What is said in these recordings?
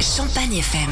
Champagne FM.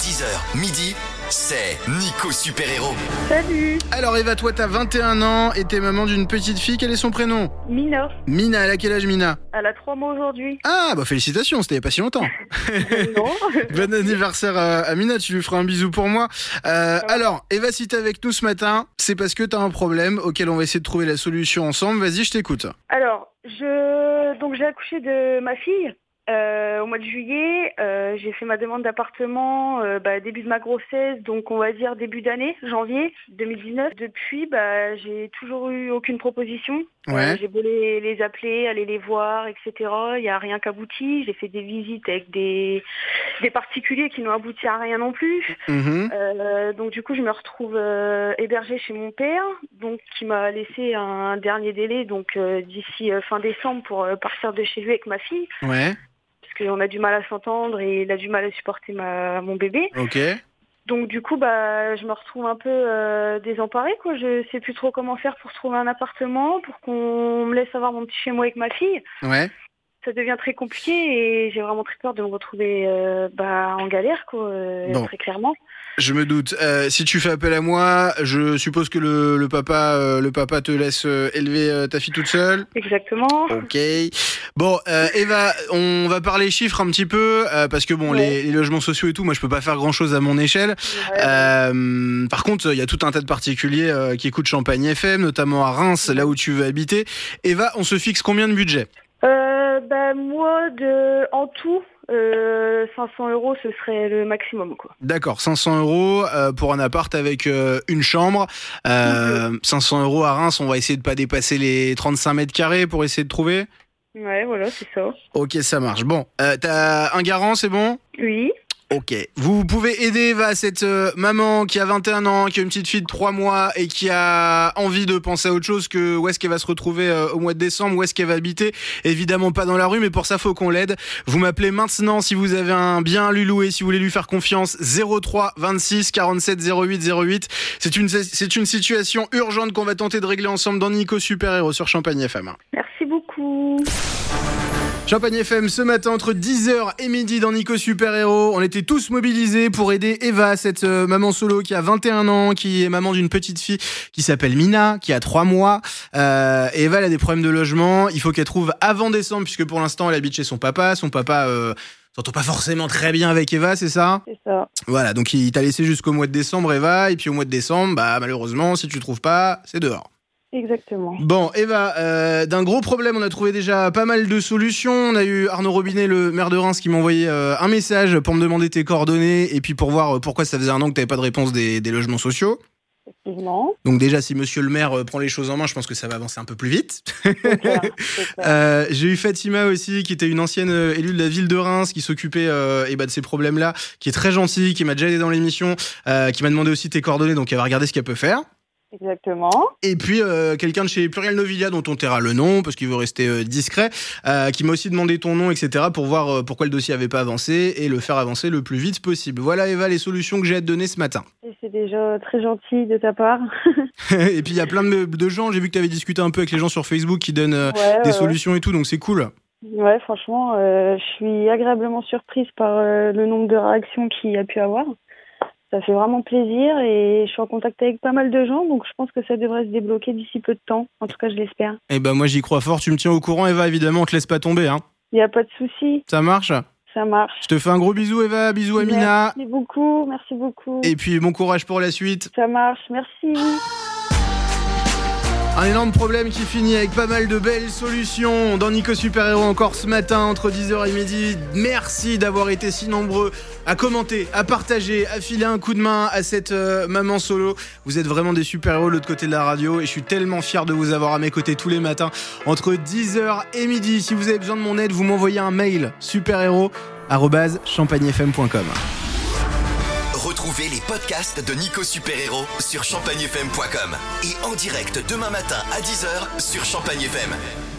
10h, midi, c'est Nico Super Héros. Salut, Alors Eva, toi t'as 21 ans et t'es maman d'une petite fille, quel est son prénom? Mina. Mina, elle a quel âge Mina? Elle a trois mois aujourd'hui. Ah bah félicitations, c'était il y a pas si longtemps. non bon anniversaire à, à Mina, tu lui feras un bisou pour moi. Euh, alors Eva, si t'es avec nous ce matin, c'est parce que t'as un problème auquel on va essayer de trouver la solution ensemble. Vas-y, je t'écoute. Alors, je donc j'ai accouché de ma fille euh, au mois de juillet. Euh, j'ai fait ma demande d'appartement euh, bah, début de ma grossesse, donc on va dire début d'année, janvier 2019. Depuis, bah, j'ai toujours eu aucune proposition. Ouais. J'ai beau les, les appeler, aller les voir, etc. Il n'y a rien qu'abouti. J'ai fait des visites avec des, des particuliers qui n'ont abouti à rien non plus. Mhm. Donc du coup, je me retrouve hébergée chez mon père, donc qui m'a laissé un dernier délai, donc d'ici fin décembre pour partir de chez lui avec ma fille, Ouais, qu'on a du mal à s'entendre et il a du mal à supporter ma, mon bébé. ok. Donc du coup, bah, je me retrouve un peu euh, désemparée, quoi. Je sais plus trop comment faire pour trouver un appartement, pour qu'on me laisse avoir mon petit chez moi avec ma fille. Ouais. Ça devient très compliqué et j'ai vraiment très peur de me retrouver euh, bah, en galère, quoi, euh, Bon. très clairement. Je me doute. Euh, si tu fais appel à moi, je suppose que le, le papa, euh, le papa te laisse euh, élever euh, ta fille toute seule. Exactement. Ok. Bon, euh, Eva, on va parler chiffres un petit peu euh, parce que bon, Ouais. les, les logements sociaux et tout, moi, je peux pas faire grand chose à mon échelle. Ouais. Euh, par contre, il y a tout un tas de particuliers euh, qui écoutent Champagne FM, notamment à Reims, là où tu veux habiter. Eva, on se fixe combien de budget? Euh, bah, moi, de, en tout, euh, 500 euros, ce serait le maximum, quoi. D'accord, 500 euros euh, pour un appart avec euh, une chambre. Euh, 500 euros à Reims, on va essayer de pas dépasser les 35 mètres carrés pour essayer de trouver? Ouais, voilà, c'est ça. Ok, ça marche. Bon, euh, t'as un garant, c'est bon? Oui. Ok. Vous pouvez aider Eva, cette euh, maman qui a 21 ans, qui a une petite fille de 3 mois et qui a envie de penser à autre chose que où est-ce qu'elle va se retrouver euh, au mois de décembre, où est-ce qu'elle va habiter. Évidemment pas dans la rue, mais pour ça faut qu'on l'aide. Vous m'appelez maintenant si vous avez un bien à lui louer, si vous voulez lui faire confiance. 03 26 47 08 08. C'est une c'est une situation urgente qu'on va tenter de régler ensemble dans Nico Super Héros sur Champagne FM. Merci beaucoup. Champagne FM ce matin entre 10h et midi dans Nico Super Héros. On était tous mobilisés pour aider Eva, cette euh, maman solo qui a 21 ans, qui est maman d'une petite fille qui s'appelle Mina, qui a 3 mois. Euh, Eva elle a des problèmes de logement. Il faut qu'elle trouve avant décembre puisque pour l'instant elle habite chez son papa. Son papa euh, s'entend pas forcément très bien avec Eva, c'est ça? C'est ça. Voilà, donc il t'a laissé jusqu'au mois de décembre Eva. Et puis au mois de décembre, bah malheureusement si tu trouves pas, c'est dehors. Exactement. Bon, Eva, euh, d'un gros problème, on a trouvé déjà pas mal de solutions. On a eu Arnaud Robinet, le maire de Reims, qui m'a envoyé euh, un message pour me demander tes coordonnées et puis pour voir euh, pourquoi ça faisait un an que t'avais pas de réponse des, des logements sociaux. Effectivement. Donc déjà, si Monsieur le maire prend les choses en main, je pense que ça va avancer un peu plus vite. Euh, J'ai eu Fatima aussi, qui était une ancienne élue de la ville de Reims, qui s'occupait euh, eh ben, de ces problèmes-là, qui est très gentille, qui m'a déjà aidé dans l'émission, euh, qui m'a demandé aussi tes coordonnées, donc elle va regarder ce qu'elle peut faire. Exactement. Et puis euh, quelqu'un de chez Pluriel Novilia dont on taira le nom parce qu'il veut rester euh, discret, euh, qui m'a aussi demandé ton nom, etc. pour voir pourquoi le dossier avait pas avancé et le faire avancer le plus vite possible. Voilà Eva les solutions que j'ai à te donner ce matin. C'est déjà très gentil de ta part. et puis il y a plein de, de gens, j'ai vu que tu avais discuté un peu avec les gens sur Facebook qui donnent Ouais, des ouais, solutions et tout, donc c'est cool. Ouais, franchement, je suis agréablement surprise par le nombre de réactions qu'il y a pu avoir. Ça fait vraiment plaisir et je suis en contact avec pas mal de gens, donc je pense que ça devrait se débloquer d'ici peu de temps. En tout cas, je l'espère. Et ben moi j'y crois fort, tu me tiens au courant Eva, évidemment on te laisse pas tomber. Hein. Il n'y a pas de souci, Ça marche? Ça marche. Je te fais un gros bisou Eva, bisous Amina. Merci beaucoup, merci beaucoup. Et puis bon courage pour la suite. Ça marche, merci. Un énorme problème qui finit avec pas mal de belles solutions dans Nico Super Héros encore ce matin entre 10h et midi. Merci d'avoir été si nombreux à commenter, à partager, à filer un coup de main à cette euh, maman solo. Vous êtes vraiment des super héros de l'autre côté de la radio et je suis tellement fier de vous avoir à mes côtés tous les matins entre 10h et midi. Si vous avez besoin de mon aide, vous m'envoyez un mail superhéros@champagnefm.com. Les podcasts de Nico Super Héros sur champagnefm.com et en direct demain matin à 10h sur Champagne FM.